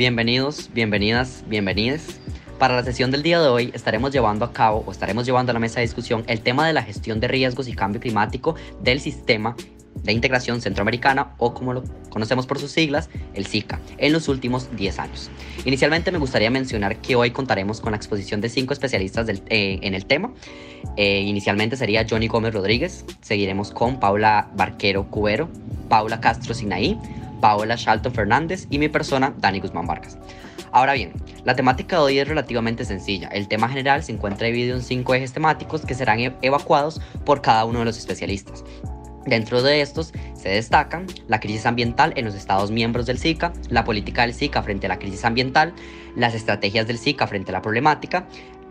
Bienvenidos, bienvenidas, bienvenides. Para la sesión del día de hoy estaremos llevando a cabo o estaremos llevando a la mesa de discusión el tema de la gestión de riesgos y cambio climático del sistema de integración centroamericana o como lo conocemos por sus siglas, el SICA, en los últimos 10 años. Inicialmente me gustaría mencionar que hoy contaremos con la exposición de cinco especialistas eh, en el tema. Eh, inicialmente sería Johnny Gómez Rodríguez, seguiremos con Paula Barquero Cubero, Paula Castro Sinaí, Paola Shalton Fernández y mi persona, Dani Guzmán Vargas. Ahora bien, la temática de hoy es relativamente sencilla. El tema general se encuentra dividido en cinco ejes temáticos que serán e-, evacuados por cada uno de los especialistas. Dentro de estos se destacan la crisis ambiental en los Estados miembros del SICA, la política del SICA frente a la crisis ambiental, las estrategias del SICA frente a la problemática,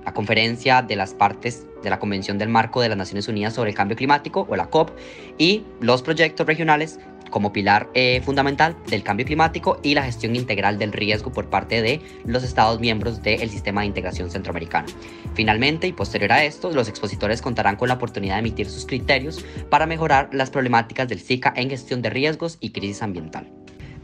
la conferencia de las partes de la Convención del Marco de las Naciones Unidas sobre el Cambio Climático, o la COP, y los proyectos regionales como pilar eh, fundamental del cambio climático y la gestión integral del riesgo por parte de los Estados miembros del sistema de integración centroamericano. Finalmente, y posterior a esto, los expositores contarán con la oportunidad de emitir sus criterios para mejorar las problemáticas del SICA en gestión de riesgos y crisis ambiental.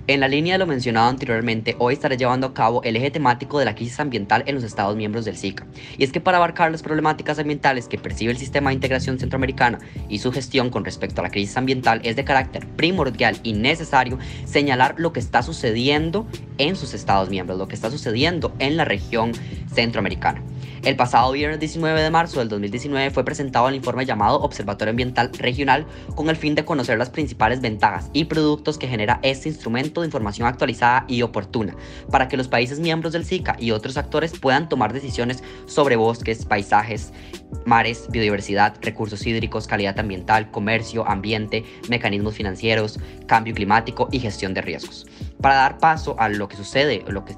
En la línea de lo mencionado anteriormente, hoy estaré llevando a cabo el eje temático de la crisis ambiental en los Estados miembros del SICA. Y es que para abarcar las problemáticas ambientales que percibe el sistema de integración centroamericana y su gestión con respecto a la crisis ambiental, es de carácter primordial y necesario señalar lo que está sucediendo en sus Estados miembros, lo que está sucediendo en la región centroamericana. El pasado viernes 19 de marzo del 2019 fue presentado el informe llamado Observatorio Ambiental Regional con el fin de conocer las principales ventajas y productos que genera este instrumento de información actualizada y oportuna para que los países miembros del SICA y otros actores puedan tomar decisiones sobre bosques, paisajes, mares, biodiversidad, recursos hídricos, calidad ambiental, comercio, ambiente, mecanismos financieros, cambio climático y gestión de riesgos. Para dar paso a lo que sucede, lo que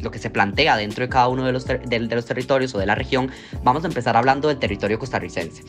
lo que se plantea dentro de cada uno de los, de los territorios o de la región, vamos a empezar hablando del territorio costarricense.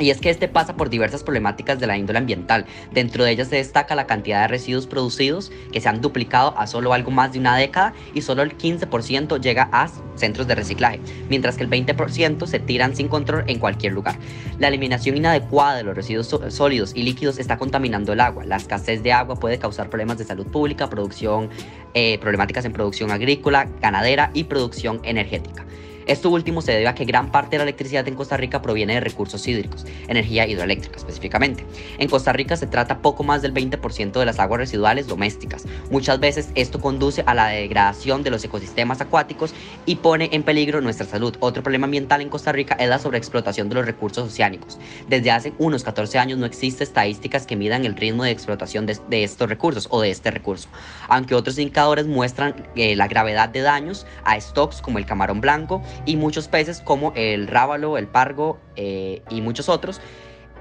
Y es que este pasa por diversas problemáticas de la índole ambiental. Dentro de ellas se destaca la cantidad de residuos producidos que se han duplicado a solo algo más de una década y solo el 15% llega a centros de reciclaje, mientras que el 20% se tiran sin control en cualquier lugar. La eliminación inadecuada de los residuos sólidos y líquidos está contaminando el agua. La escasez de agua puede causar problemas de salud pública, producción, eh, problemáticas en producción agrícola, ganadera y producción energética. Esto último se debe a que gran parte de la electricidad en Costa Rica proviene de recursos hídricos, energía hidroeléctrica específicamente. En Costa Rica se trata poco más del 20% de las aguas residuales domésticas. Muchas veces esto conduce a la degradación de los ecosistemas acuáticos y pone en peligro nuestra salud. Otro problema ambiental en Costa Rica es la sobreexplotación de los recursos oceánicos. Desde hace unos 14 años no existen estadísticas que midan el ritmo de explotación de, estos recursos o de este recurso, aunque otros indicadores muestran eh, la gravedad de daños a stocks como el camarón blanco y muchos peces como el rábalo, el pargo eh, y muchos otros,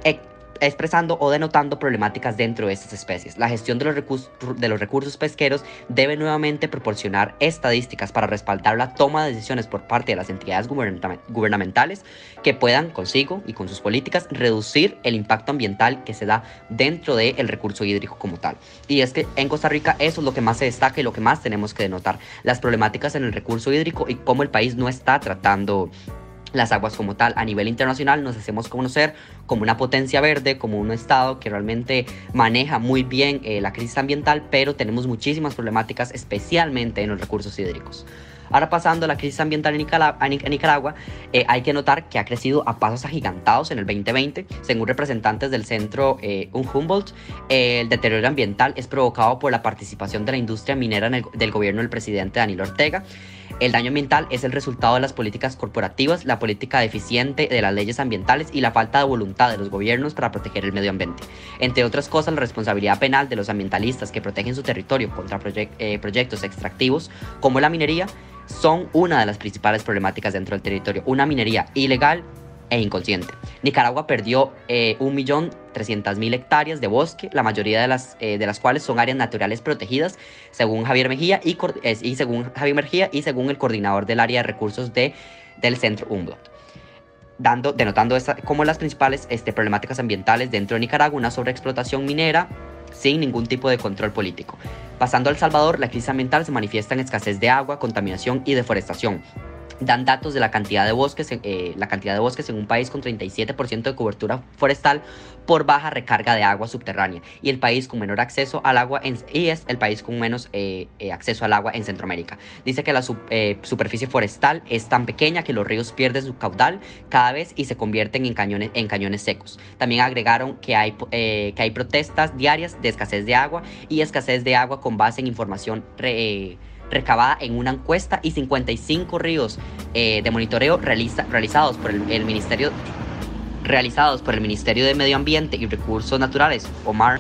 eh, expresando o denotando problemáticas dentro de estas especies. La gestión de los, recursos, de los recursos pesqueros debe nuevamente proporcionar estadísticas para respaldar la toma de decisiones por parte de las entidades gubernamentales que puedan consigo y con sus políticas reducir el impacto ambiental que se da dentro del recurso hídrico como tal. Y es que en Costa Rica eso es lo que más se destaca y lo que más tenemos que denotar, las problemáticas en el recurso hídrico y cómo el país no está tratando las aguas como tal. A nivel internacional nos hacemos conocer como una potencia verde, como un estado que realmente maneja muy bien eh, la crisis ambiental, pero tenemos muchísimas problemáticas, especialmente en los recursos hídricos. Ahora pasando a la crisis ambiental en Nicaragua, eh, hay que notar que ha crecido a pasos agigantados en el 2020. Según representantes del centro eh, Humboldt, el deterioro ambiental es provocado por la participación de la industria minera del gobierno del presidente Daniel Ortega el daño ambiental es el resultado de las políticas corporativas, la política deficiente de las leyes ambientales y la falta de voluntad de los gobiernos para proteger el medio ambiente. Entre otras cosas, la responsabilidad penal de los ambientalistas que protegen su territorio contra eh, proyectos extractivos como la minería son una de las principales problemáticas dentro del territorio. Una minería ilegal e inconsciente. Nicaragua perdió eh, 1.300.000 hectáreas de bosque, la mayoría de las, eh, de las cuales son áreas naturales protegidas, según Javier Mejía y, y, según Javier Mejía y según el coordinador del área de recursos de, del Centro Humboldt. Dando, denotando esta, como las principales este, problemáticas ambientales dentro de Nicaragua, una sobreexplotación minera sin ningún tipo de control político. Pasando al Salvador, la crisis ambiental se manifiesta en escasez de agua, contaminación y deforestación dan datos de la cantidad de bosques, eh, la cantidad de bosques en un país con 37% de cobertura forestal por baja recarga de agua subterránea y el país con menor acceso al agua y es el país con menos eh, eh, acceso al agua en Centroamérica. Dice que la superficie forestal es tan pequeña que los ríos pierden su caudal cada vez y se convierten en cañones, en cañones secos. También agregaron que hay, que hay protestas diarias de escasez de agua y escasez de agua con base en información recabada en una encuesta y 55 ríos eh, de monitoreo realizados por el, Ministerio realizados por el Ministerio de Medio Ambiente y Recursos Naturales, OMAR,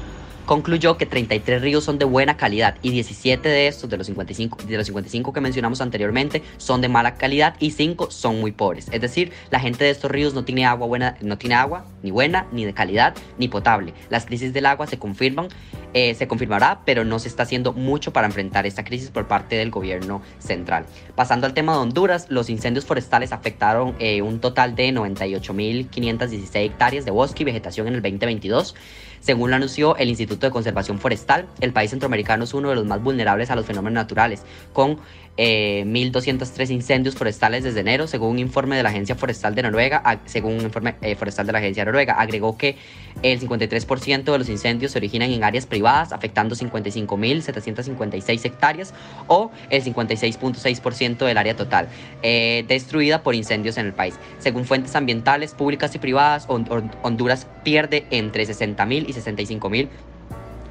concluyó que 33 ríos son de buena calidad y 17 de estos, de los 55, de los 55 que mencionamos anteriormente, son de mala calidad y 5 son muy pobres. Es decir, la gente de estos ríos no tiene agua buena, no tiene agua ni buena, ni de calidad, ni potable. Las crisis del agua se confirman, eh, se confirmará, pero no se está haciendo mucho para enfrentar esta crisis por parte del gobierno central. Pasando al tema de Honduras, los incendios forestales afectaron eh, un total de 98.516 hectáreas de bosque y vegetación en el 2022. Según lo anunció el Instituto de Conservación Forestal, el país centroamericano es uno de los más vulnerables a los fenómenos naturales, con 1.203 eh, incendios forestales desde enero, según un informe de la Agencia Forestal de Noruega, según un informe eh, forestal de la Agencia Noruega, agregó que el 53% de los incendios se originan en áreas privadas, afectando 55.756 hectáreas o el 56.6% del área total, eh, destruida por incendios en el país. Según fuentes ambientales públicas y privadas, Honduras pierde entre 60.000 y 65.000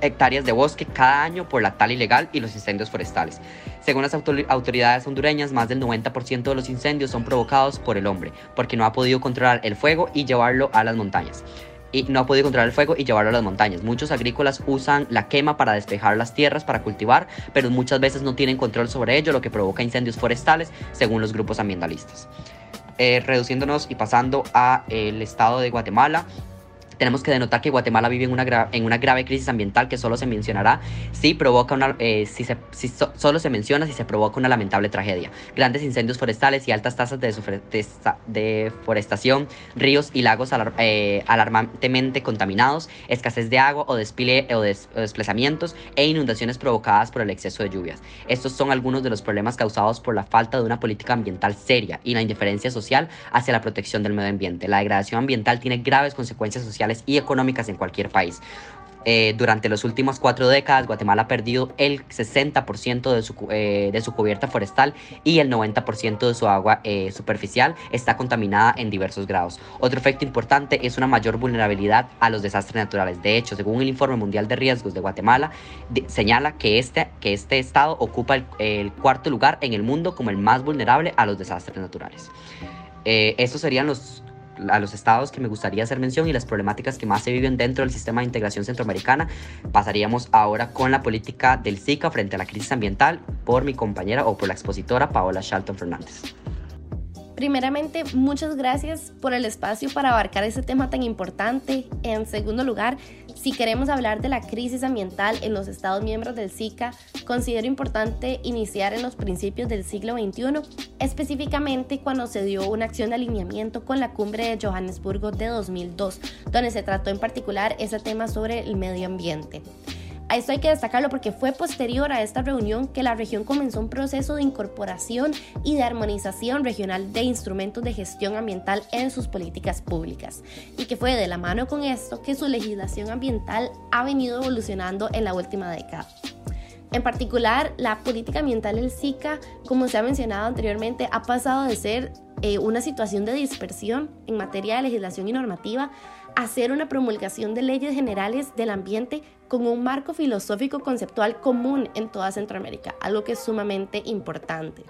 hectáreas de bosque cada año por la tala ilegal y los incendios forestales. Según las autoridades hondureñas, más del 90% de los incendios son provocados por el hombre, porque no ha podido controlar el fuego y llevarlo a las montañas y no ha podido controlar el fuego y llevarlo a las montañas. Muchos agrícolas usan la quema para despejar las tierras para cultivar, pero muchas veces no tienen control sobre ello, lo que provoca incendios forestales, según los grupos ambientalistas. Eh, reduciéndonos y pasando a el estado de Guatemala, tenemos que denotar que Guatemala vive en una, en una grave crisis ambiental que solo se mencionará si provoca una, eh, si, se, si solo se menciona si se provoca una lamentable tragedia. Grandes incendios forestales y altas tasas de deforestación, ríos y lagos eh, alarmantemente contaminados, escasez de agua o, despile, o, desplazamientos e inundaciones provocadas por el exceso de lluvias. Estos son algunos de los problemas causados por la falta de una política ambiental seria y la indiferencia social hacia la protección del medio ambiente. La degradación ambiental tiene graves consecuencias sociales y económicas en cualquier país. Eh, durante las últimas cuatro décadas, Guatemala ha perdido el 60% de su, eh, de su cubierta forestal y el 90% de su agua eh, superficial está contaminada en diversos grados. Otro efecto importante es una mayor vulnerabilidad a los desastres naturales. De hecho, según el Informe Mundial de Riesgos de Guatemala, señala que este, que este estado ocupa el, el, cuarto lugar en el mundo como el más vulnerable a los desastres naturales. estos serían los a los estados que me gustaría hacer mención y las problemáticas que más se viven dentro del sistema de integración centroamericana. Pasaríamos ahora con la política del SICA frente a la crisis ambiental por mi compañera o por la expositora Paola Shalton Fernández. Primeramente, muchas gracias por el espacio para abarcar ese tema tan importante. En segundo lugar, si queremos hablar de la crisis ambiental en los Estados miembros del SICA, considero importante iniciar en los principios del siglo XXI, específicamente cuando se dio una acción de alineamiento con la cumbre de Johannesburgo de 2002, donde se trató en particular ese tema sobre el medio ambiente. Esto hay que destacarlo porque fue posterior a esta reunión que la región comenzó un proceso de incorporación y de armonización regional de instrumentos de gestión ambiental en sus políticas públicas y que fue de la mano con esto que su legislación ambiental ha venido evolucionando en la última década. En particular, la política ambiental del SICA, como se ha mencionado anteriormente, ha pasado de ser eh, una situación de dispersión en materia de legislación y normativa hacer una promulgación de leyes generales del ambiente con un marco filosófico conceptual común en toda Centroamérica, algo que es sumamente importante.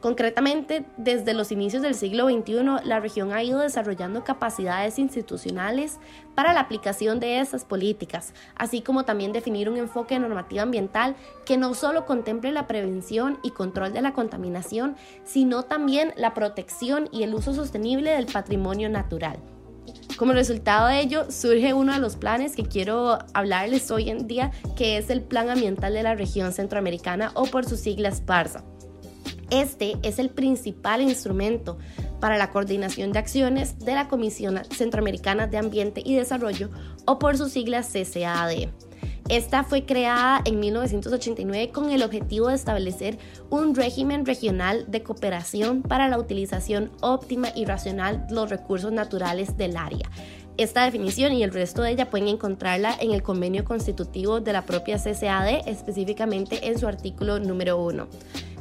Concretamente, desde los inicios del siglo XXI, la región ha ido desarrollando capacidades institucionales para la aplicación de esas políticas, así como también definir un enfoque normativo ambiental que no solo contemple la prevención y control de la contaminación, sino también la protección y el uso sostenible del patrimonio natural. Como resultado de ello, surge uno de los planes que quiero hablarles hoy en día, que es el Plan Ambiental de la Región Centroamericana o por sus siglas PARSA. Este es el principal instrumento para la coordinación de acciones de la Comisión Centroamericana de Ambiente y Desarrollo o por sus siglas CCAD. Esta fue creada en 1989 con el objetivo de establecer un régimen regional de cooperación para la utilización óptima y racional de los recursos naturales del área. Esta definición y el resto de ella pueden encontrarla en el convenio constitutivo de la propia CCAD, específicamente en su artículo número 1.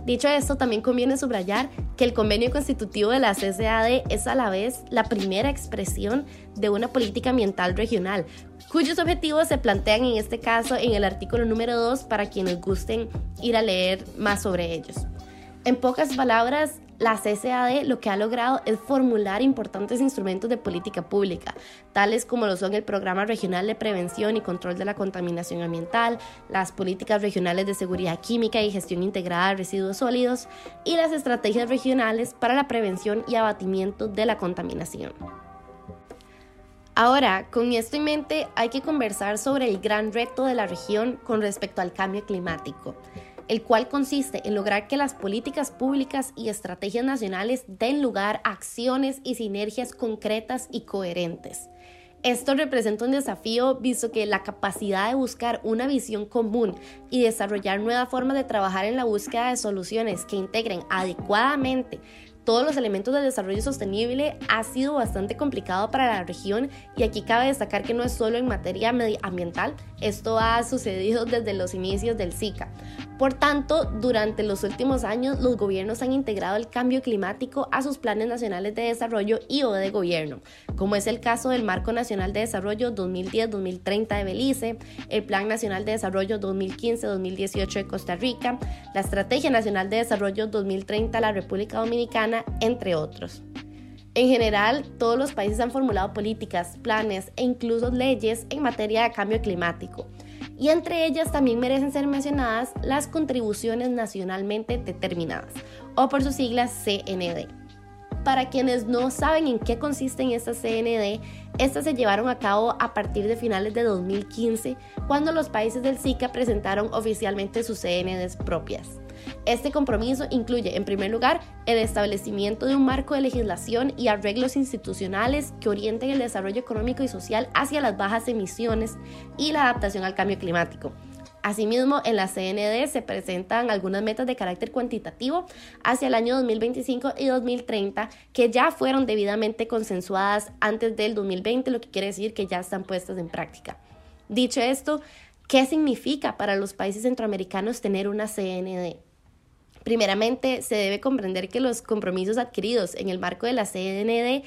Dicho esto, también conviene subrayar que el convenio constitutivo de la CCAD es a la vez la primera expresión de una política ambiental regional, cuyos objetivos se plantean en este caso en el artículo número 2 para quienes gusten ir a leer más sobre ellos. En pocas palabras, la CCAD lo que ha logrado es formular importantes instrumentos de política pública, tales como lo son el Programa Regional de Prevención y Control de la Contaminación Ambiental, las políticas regionales de seguridad química y gestión integrada de residuos sólidos y las estrategias regionales para la prevención y abatimiento de la contaminación. Ahora, con esto en mente, hay que conversar sobre el gran reto de la región con respecto al cambio climático el cual consiste en lograr que las políticas públicas y estrategias nacionales den lugar a acciones y sinergias concretas y coherentes. Esto representa un desafío visto que la capacidad de buscar una visión común y desarrollar nuevas formas de trabajar en la búsqueda de soluciones que integren adecuadamente todos los elementos del desarrollo sostenible ha sido bastante complicado para la región y aquí cabe destacar que no es solo en materia medioambiental, esto ha sucedido desde los inicios del SICA. Por tanto, durante los últimos años los gobiernos han integrado el cambio climático a sus planes nacionales de desarrollo y o de gobierno, como es el caso del Marco Nacional de Desarrollo 2010-2030 de Belice, el Plan Nacional de Desarrollo 2015-2018 de Costa Rica, la Estrategia Nacional de Desarrollo 2030 de la República Dominicana, entre otros. En general, todos los países han formulado políticas, planes e incluso leyes en materia de cambio climático. Y entre ellas también merecen ser mencionadas las contribuciones nacionalmente determinadas, o por sus siglas CND. Para quienes no saben en qué consisten estas CND, estas se llevaron a cabo a partir de finales de 2015, cuando los países del SICA presentaron oficialmente sus CNDs propias. Este compromiso incluye, en primer lugar, el establecimiento de un marco de legislación y arreglos institucionales que orienten el desarrollo económico y social hacia las bajas emisiones y la adaptación al cambio climático. Asimismo, en la CND se presentan algunas metas de carácter cuantitativo hacia el año 2025 y 2030 que ya fueron debidamente consensuadas antes del 2020, lo que quiere decir que ya están puestas en práctica. Dicho esto, ¿qué significa para los países centroamericanos tener una CND? Primeramente, se debe comprender que los compromisos adquiridos en el marco de la CND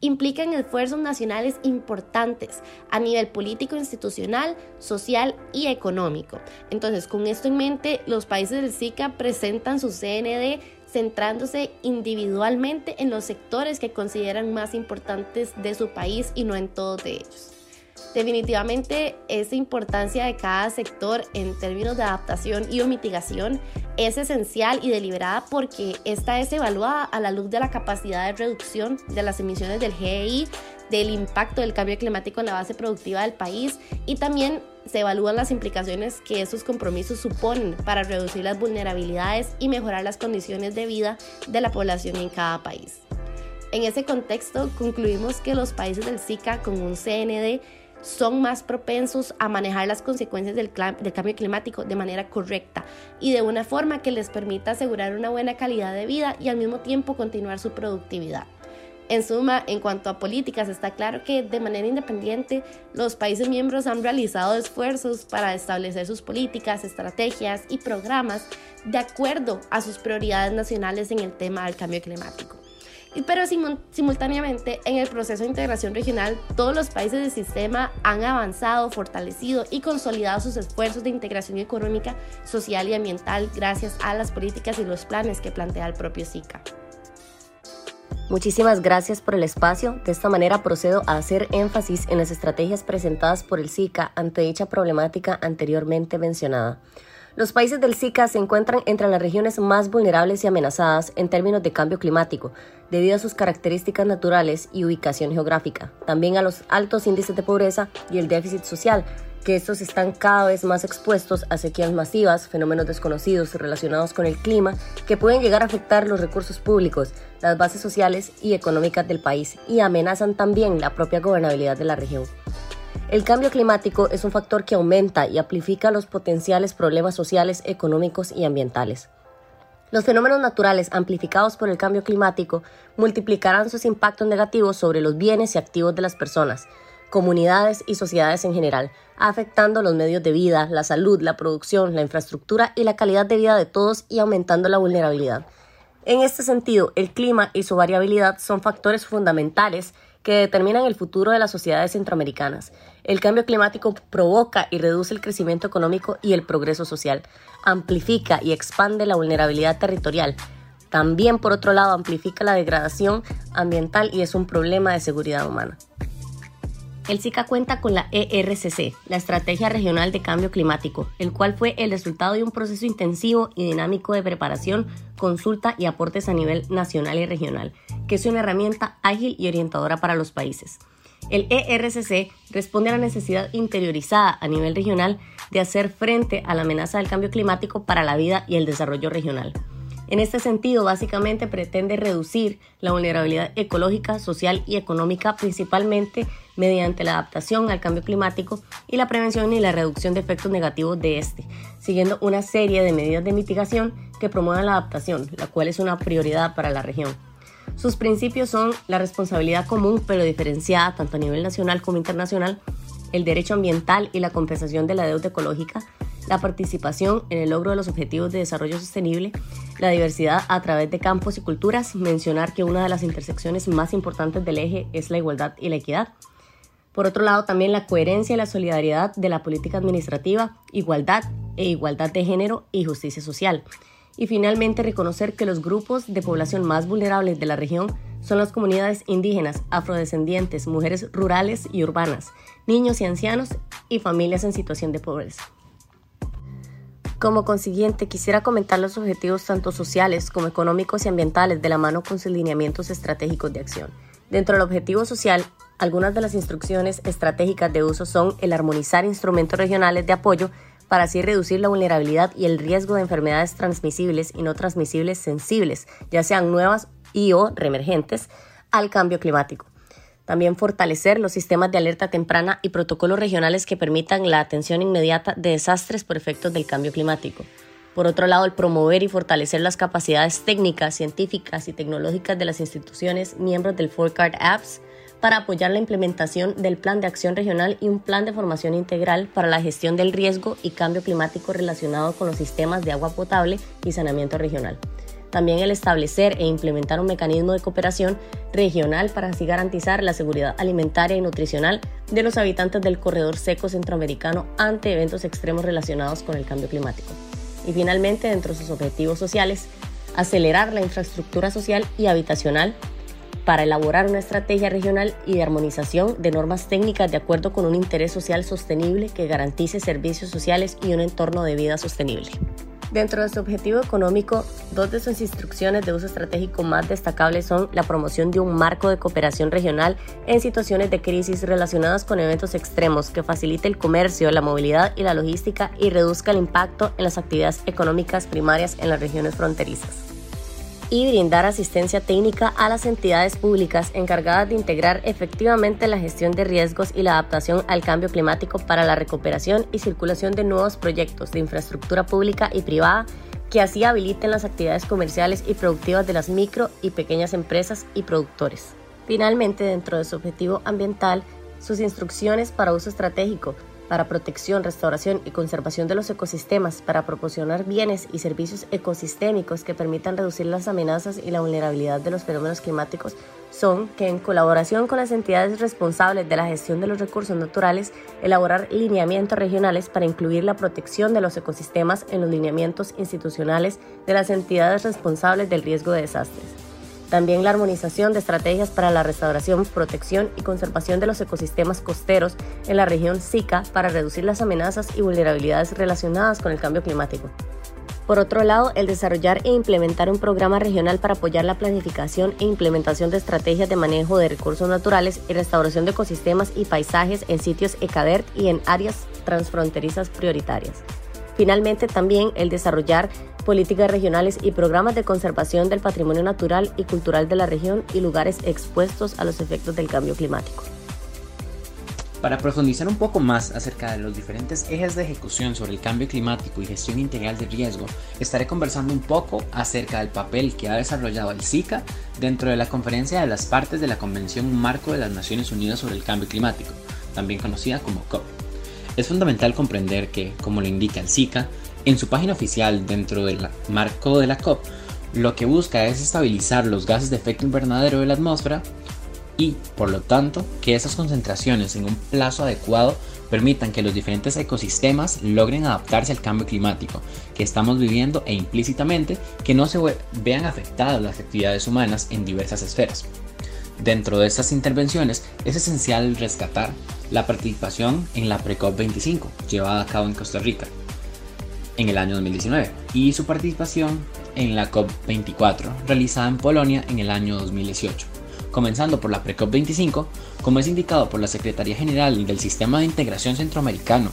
implican esfuerzos nacionales importantes a nivel político, institucional, social y económico. Entonces, con esto en mente, los países del SICA presentan su CND centrándose individualmente en los sectores que consideran más importantes de su país y no en todos ellos. Definitivamente esa importancia de cada sector en términos de adaptación y o mitigación es esencial y deliberada porque esta es evaluada a la luz de la capacidad de reducción de las emisiones del GEI, del impacto del cambio climático en la base productiva del país y también se evalúan las implicaciones que esos compromisos suponen para reducir las vulnerabilidades y mejorar las condiciones de vida de la población en cada país. En ese contexto, concluimos que los países del SICA con un CND son más propensos a manejar las consecuencias del, cambio climático de manera correcta y de una forma que les permita asegurar una buena calidad de vida y al mismo tiempo continuar su productividad. En suma, en cuanto a políticas, está claro que de manera independiente los países miembros han realizado esfuerzos para establecer sus políticas, estrategias y programas de acuerdo a sus prioridades nacionales en el tema del cambio climático. Pero simultáneamente, en el proceso de integración regional, todos los países del sistema han avanzado, fortalecido y consolidado sus esfuerzos de integración económica, social y ambiental gracias a las políticas y los planes que plantea el propio SICA. Muchísimas gracias por el espacio. De esta manera procedo a hacer énfasis en las estrategias presentadas por el SICA ante dicha problemática anteriormente mencionada. Los países del SICA se encuentran entre las regiones más vulnerables y amenazadas en términos de cambio climático, debido a sus características naturales y ubicación geográfica, también a los altos índices de pobreza y el déficit social, que estos están cada vez más expuestos a sequías masivas, fenómenos desconocidos relacionados con el clima, que pueden llegar a afectar los recursos públicos, las bases sociales y económicas del país y amenazan también la propia gobernabilidad de la región. El cambio climático es un factor que aumenta y amplifica los potenciales problemas sociales, económicos y ambientales. Los fenómenos naturales amplificados por el cambio climático multiplicarán sus impactos negativos sobre los bienes y activos de las personas, comunidades y sociedades en general, afectando los medios de vida, la salud, la producción, la infraestructura y la calidad de vida de todos y aumentando la vulnerabilidad. En este sentido, el clima y su variabilidad son factores fundamentales que determinan el futuro de las sociedades centroamericanas. El cambio climático provoca y reduce el crecimiento económico y el progreso social, amplifica y expande la vulnerabilidad territorial. También, por otro lado, amplifica la degradación ambiental y es un problema de seguridad humana. El SICA cuenta con la ERCC, la Estrategia Regional de Cambio Climático, el cual fue el resultado de un proceso intensivo y dinámico de preparación, consulta y aportes a nivel nacional y regional, que es una herramienta ágil y orientadora para los países. El ERCC responde a la necesidad interiorizada a nivel regional de hacer frente a la amenaza del cambio climático para la vida y el desarrollo regional. En este sentido, básicamente pretende reducir la vulnerabilidad ecológica, social y económica, principalmente mediante la adaptación al cambio climático y la prevención y la reducción de efectos negativos de este, siguiendo una serie de medidas de mitigación que promuevan la adaptación, la cual es una prioridad para la región. Sus principios son la responsabilidad común pero diferenciada tanto a nivel nacional como internacional, el derecho ambiental y la compensación de la deuda ecológica, la participación en el logro de los objetivos de desarrollo sostenible, la diversidad a través de campos y culturas, mencionar que una de las intersecciones más importantes del eje es la igualdad y la equidad. Por otro lado, también la coherencia y la solidaridad de la política administrativa, igualdad e igualdad de género y justicia social. Y finalmente, reconocer que los grupos de población más vulnerables de la región son las comunidades indígenas, afrodescendientes, mujeres rurales y urbanas, niños y ancianos y familias en situación de pobreza. Como consiguiente, quisiera comentar los objetivos tanto sociales como económicos y ambientales de la mano con sus lineamientos estratégicos de acción. Dentro del objetivo social, algunas de las instrucciones estratégicas de uso son el armonizar instrumentos regionales de apoyo para así reducir la vulnerabilidad y el riesgo de enfermedades transmisibles y no transmisibles sensibles, ya sean nuevas y o reemergentes, al cambio climático también fortalecer los sistemas de alerta temprana y protocolos regionales que permitan la atención inmediata de desastres por efectos del cambio climático. Por otro lado, el promover y fortalecer las capacidades técnicas, científicas y tecnológicas de las instituciones miembros del Forecard Apps para apoyar la implementación del Plan de Acción Regional y un plan de formación integral para la gestión del riesgo y cambio climático relacionado con los sistemas de agua potable y saneamiento regional. También el establecer e implementar un mecanismo de cooperación regional para así garantizar la seguridad alimentaria y nutricional de los habitantes del corredor seco centroamericano ante eventos extremos relacionados con el cambio climático. Y finalmente, dentro de sus objetivos sociales, acelerar la infraestructura social y habitacional para elaborar una estrategia regional y de armonización de normas técnicas de acuerdo con un interés social sostenible que garantice servicios sociales y un entorno de vida sostenible. Dentro de su objetivo económico, dos de sus instrucciones de uso estratégico más destacables son la promoción de un marco de cooperación regional en situaciones de crisis relacionadas con eventos extremos que facilite el comercio, la movilidad y la logística y reduzca el impacto en las actividades económicas primarias en las regiones fronterizas y brindar asistencia técnica a las entidades públicas encargadas de integrar efectivamente la gestión de riesgos y la adaptación al cambio climático para la recuperación y circulación de nuevos proyectos de infraestructura pública y privada que así habiliten las actividades comerciales y productivas de las micro y pequeñas empresas y productores. Finalmente, dentro de su objetivo ambiental, sus instrucciones para uso estratégico para protección, restauración y conservación de los ecosistemas, para proporcionar bienes y servicios ecosistémicos que permitan reducir las amenazas y la vulnerabilidad de los fenómenos climáticos, son que en colaboración con las entidades responsables de la gestión de los recursos naturales, elaborar lineamientos regionales para incluir la protección de los ecosistemas en los lineamientos institucionales de las entidades responsables del riesgo de desastres también la armonización de estrategias para la restauración, protección y conservación de los ecosistemas costeros en la región SICA para reducir las amenazas y vulnerabilidades relacionadas con el cambio climático. Por otro lado, el desarrollar e implementar un programa regional para apoyar la planificación e implementación de estrategias de manejo de recursos naturales y restauración de ecosistemas y paisajes en sitios ECADERT y en áreas transfronterizas prioritarias. Finalmente, también el desarrollar políticas regionales y programas de conservación del patrimonio natural y cultural de la región y lugares expuestos a los efectos del cambio climático. Para profundizar un poco más acerca de los diferentes ejes de ejecución sobre el cambio climático y gestión integral de riesgo, estaré conversando un poco acerca del papel que ha desarrollado el SICA dentro de la conferencia de las partes de la Convención Marco de las Naciones Unidas sobre el Cambio Climático, también conocida como COP. Es fundamental comprender que, como lo indica el SICA, en su página oficial dentro del marco de la COP, lo que busca es estabilizar los gases de efecto invernadero de la atmósfera y, por lo tanto, que esas concentraciones en un plazo adecuado permitan que los diferentes ecosistemas logren adaptarse al cambio climático que estamos viviendo e implícitamente que no se vean afectadas las actividades humanas en diversas esferas. Dentro de estas intervenciones es esencial rescatar la participación en la Precop 25 llevada a cabo en Costa Rica en el año 2019 y su participación en la COP24 realizada en Polonia en el año 2018 comenzando por la Precop 25, como es indicado por la Secretaría General del Sistema de Integración Centroamericano.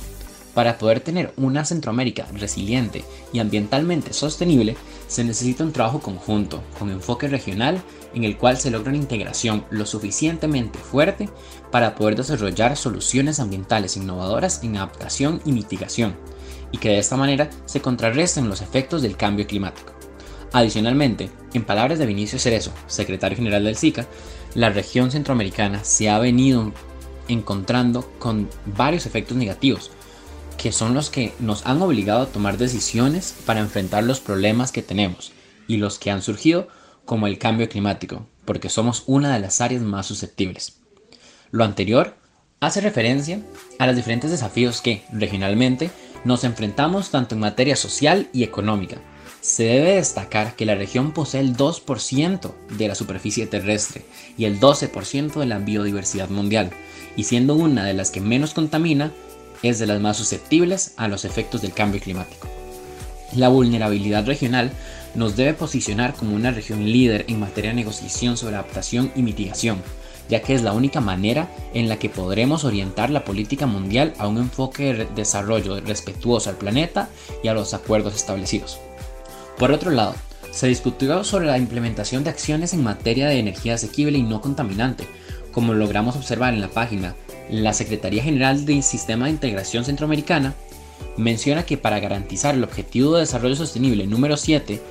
Para poder tener una Centroamérica resiliente y ambientalmente sostenible, se necesita un trabajo conjunto, con enfoque regional, en el cual se logra una integración lo suficientemente fuerte para poder desarrollar soluciones ambientales innovadoras en adaptación y mitigación, y que de esta manera se contrarresten los efectos del cambio climático. Adicionalmente, en palabras de Vinicio Cerezo, secretario general del SICA, la región centroamericana se ha venido encontrando con varios efectos negativos, que son los que nos han obligado a tomar decisiones para enfrentar los problemas que tenemos y los que han surgido como el cambio climático, porque somos una de las áreas más susceptibles. Lo anterior hace referencia a los diferentes desafíos que, regionalmente, nos enfrentamos tanto en materia social y económica, se debe destacar que la región posee el 2% de la superficie terrestre y el 12% de la biodiversidad mundial, y siendo una de las que menos contamina, es de las más susceptibles a los efectos del cambio climático. La vulnerabilidad regional nos debe posicionar como una región líder en materia de negociación sobre adaptación y mitigación, ya que es la única manera en la que podremos orientar la política mundial a un enfoque de desarrollo respetuoso al planeta y a los acuerdos establecidos. Por otro lado, se discutió sobre la implementación de acciones en materia de energía asequible y no contaminante. Como logramos observar en la página, la Secretaría General del Sistema de Integración Centroamericana menciona que para garantizar el Objetivo de Desarrollo Sostenible número 7,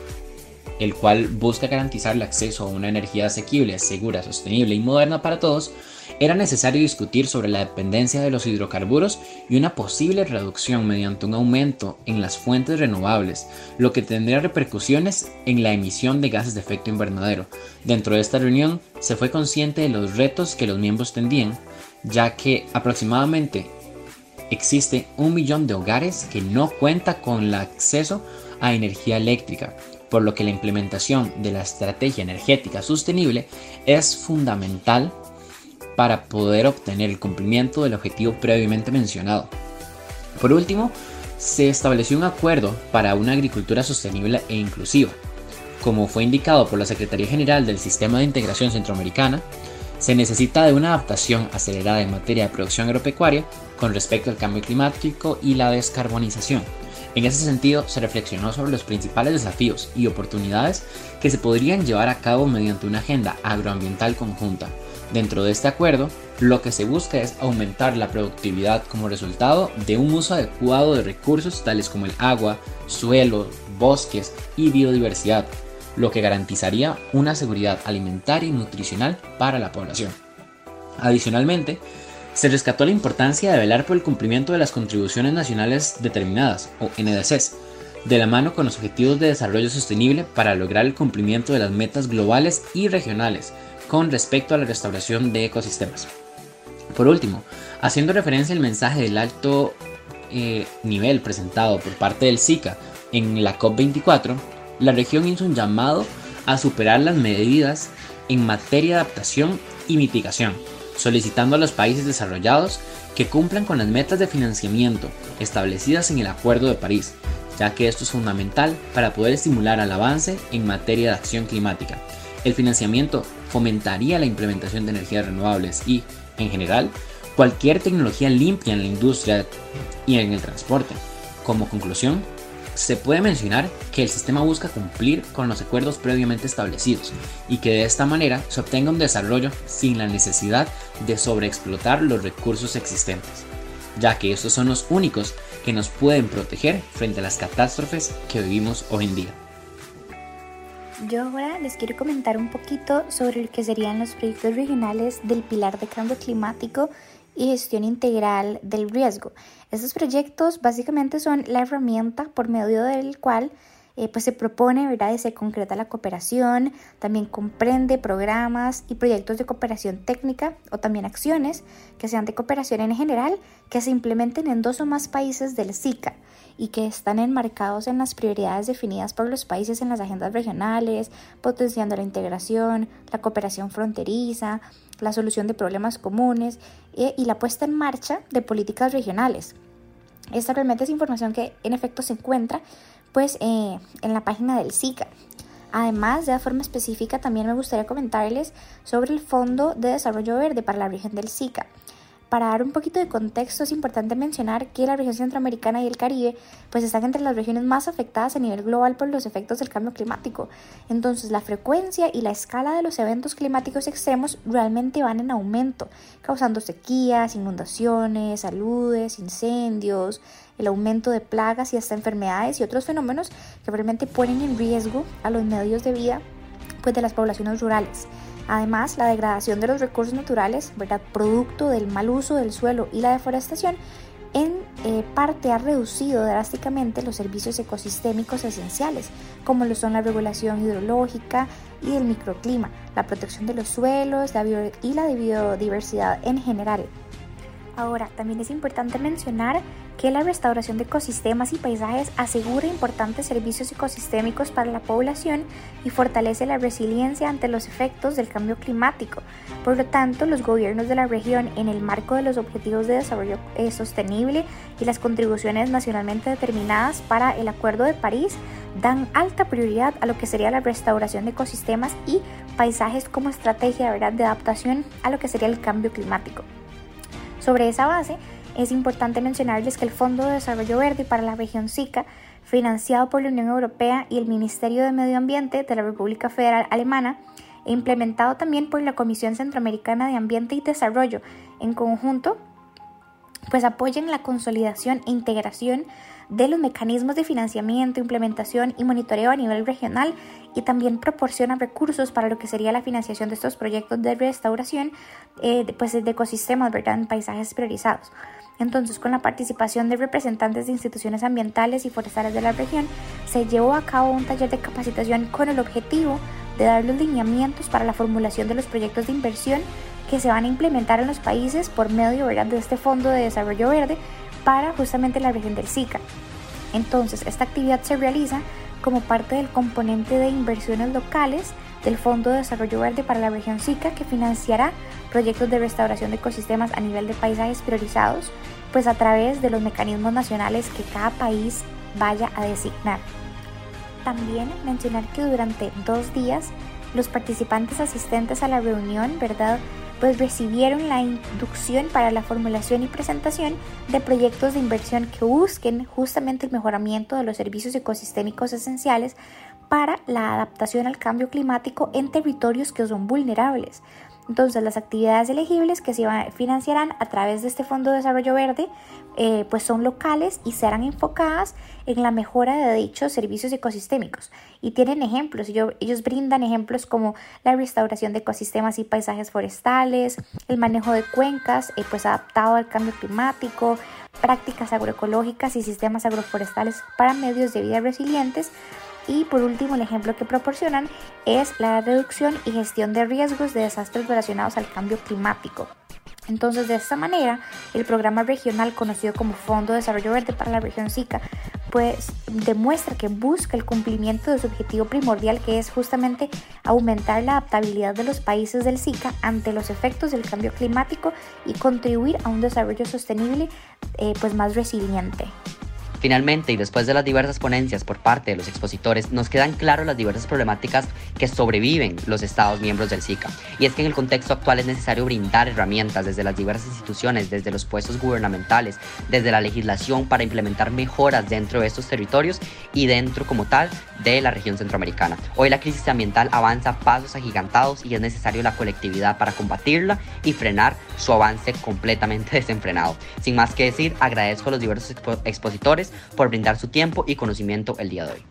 el cual busca garantizar el acceso a una energía asequible, segura, sostenible y moderna para todos, era necesario discutir sobre la dependencia de los hidrocarburos y una posible reducción mediante un aumento en las fuentes renovables, lo que tendría repercusiones en la emisión de gases de efecto invernadero. Dentro de esta reunión se fue consciente de los retos que los miembros tendían, ya que aproximadamente existe un millón de hogares que no cuenta con el acceso a energía eléctrica, por lo que la implementación de la estrategia energética sostenible es fundamental para poder obtener el cumplimiento del objetivo previamente mencionado. Por último, se estableció un acuerdo para una agricultura sostenible e inclusiva. Como fue indicado por la Secretaría General del Sistema de Integración Centroamericana, se necesita de una adaptación acelerada en materia de producción agropecuaria con respecto al cambio climático y la descarbonización. En ese sentido, se reflexionó sobre los principales desafíos y oportunidades que se podrían llevar a cabo mediante una agenda agroambiental conjunta, Dentro de este acuerdo, lo que se busca es aumentar la productividad como resultado de un uso adecuado de recursos tales como el agua, suelo, bosques y biodiversidad, lo que garantizaría una seguridad alimentaria y nutricional para la población. Adicionalmente, se rescató la importancia de velar por el cumplimiento de las contribuciones nacionales determinadas, o NDCs, de la mano con los Objetivos de Desarrollo Sostenible para lograr el cumplimiento de las metas globales y regionales, con respecto a la restauración de ecosistemas. Por último, haciendo referencia al mensaje del alto eh, nivel presentado por parte del SICA en la COP24, la región hizo un llamado a superar las medidas en materia de adaptación y mitigación, solicitando a los países desarrollados que cumplan con las metas de financiamiento establecidas en el Acuerdo de París, ya que esto es fundamental para poder estimular el avance en materia de acción climática. El financiamiento fomentaría la implementación de energías renovables y, en general, cualquier tecnología limpia en la industria y en el transporte. Como conclusión, Se puede mencionar que el sistema busca cumplir con los acuerdos previamente establecidos y que de esta manera se obtenga un desarrollo sin la necesidad de sobreexplotar los recursos existentes, ya que estos son los únicos que nos pueden proteger frente a las catástrofes que vivimos hoy en día. Yo ahora les quiero comentar un poquito sobre lo que serían los proyectos regionales del pilar de cambio climático y gestión integral del riesgo. Estos proyectos básicamente son la herramienta por medio del cual eh, pues se propone ¿verdad? y se concreta la cooperación, también comprende programas y proyectos de cooperación técnica o también acciones que sean de cooperación en general que se implementen en dos o más países del SICA y que están enmarcados en las prioridades definidas por los países en las agendas regionales, potenciando la integración, la cooperación fronteriza, la solución de problemas comunes eh, y la puesta en marcha de políticas regionales. Esta realmente es información que en efecto se encuentra pues eh, en la página del SICA. Además, de forma específica, también me gustaría comentarles sobre el Fondo de Desarrollo Verde para la región del SICA. Para dar un poquito de contexto es importante mencionar que la región centroamericana y el Caribe pues están entre las regiones más afectadas a nivel global por los efectos del cambio climático. Entonces la frecuencia y la escala de los eventos climáticos extremos realmente van en aumento, causando sequías, inundaciones, saludes, incendios, el aumento de plagas y hasta enfermedades y otros fenómenos que realmente ponen en riesgo a los medios de vida pues, de las poblaciones rurales. Además, la degradación de los recursos naturales, ¿verdad? producto del mal uso del suelo y la deforestación, en eh, parte ha reducido drásticamente los servicios ecosistémicos esenciales, como lo son la regulación hidrológica y el microclima, la protección de los suelos y la biodiversidad en general. Ahora, también es importante mencionar que la restauración de ecosistemas y paisajes asegura importantes servicios ecosistémicos para la población y fortalece la resiliencia ante los efectos del cambio climático. Por lo tanto, los gobiernos de la región, en el marco de los Objetivos de Desarrollo eh, Sostenible y las contribuciones nacionalmente determinadas para el Acuerdo de París, dan alta prioridad a lo que sería la restauración de ecosistemas y paisajes como estrategia de adaptación a lo que sería el cambio climático. Sobre esa base, es importante mencionarles que el Fondo de Desarrollo Verde para la región SICA, financiado por la Unión Europea y el Ministerio de Medio Ambiente de la República Federal Alemana, e implementado también por la Comisión Centroamericana de Ambiente y Desarrollo, en conjunto, pues la consolidación e integración de los mecanismos de financiamiento, implementación y monitoreo a nivel regional y también proporciona recursos para lo que sería la financiación de estos proyectos de restauración eh, pues de ecosistemas ¿verdad? en paisajes priorizados. Entonces, con la participación de representantes de instituciones ambientales y forestales de la región, se llevó a cabo un taller de capacitación con el objetivo de dar los lineamientos para la formulación de los proyectos de inversión que se van a implementar en los países por medio de este Fondo de Desarrollo Verde para justamente la región del SICA. Entonces, esta actividad se realiza como parte del componente de inversiones locales del Fondo de Desarrollo Verde para la región SICA que financiará proyectos de restauración de ecosistemas a nivel de paisajes priorizados, pues a través de los mecanismos nacionales que cada país vaya a designar. También mencionar que durante dos días los participantes asistentes a la reunión, ¿verdad? pues recibieron la inducción para la formulación y presentación de proyectos de inversión que busquen justamente el mejoramiento de los servicios ecosistémicos esenciales para la adaptación al cambio climático en territorios que son vulnerables. Entonces, las actividades elegibles que se financiarán a través de este Fondo de Desarrollo Verde, eh, pues son locales y serán enfocadas en la mejora de dichos servicios ecosistémicos. Y tienen ejemplos, ellos, brindan ejemplos como la restauración de ecosistemas y paisajes forestales, el manejo de cuencas, eh, pues adaptado al cambio climático, prácticas agroecológicas y sistemas agroforestales para medios de vida resilientes, y por último, el ejemplo que proporcionan es la reducción y gestión de riesgos de desastres relacionados al cambio climático. Entonces, de esta manera, el programa regional conocido como Fondo de Desarrollo Verde para la región SICA, pues demuestra que busca el cumplimiento de su objetivo primordial, que es justamente aumentar la adaptabilidad de los países del SICA ante los efectos del cambio climático y contribuir a un desarrollo sostenible, eh, pues más resiliente. Finalmente, y después de las diversas ponencias por parte de los expositores, nos quedan claras las diversas problemáticas que sobreviven los Estados miembros del SICA. Y es que en el contexto actual es necesario brindar herramientas desde las diversas instituciones, desde los puestos gubernamentales, desde la legislación para implementar mejoras dentro de estos territorios y dentro como tal de la región centroamericana. Hoy la crisis ambiental avanza a pasos agigantados y es necesario la colectividad para combatirla y frenar su avance completamente desenfrenado. Sin más que decir, agradezco a los diversos expositores por brindar su tiempo y conocimiento el día de hoy.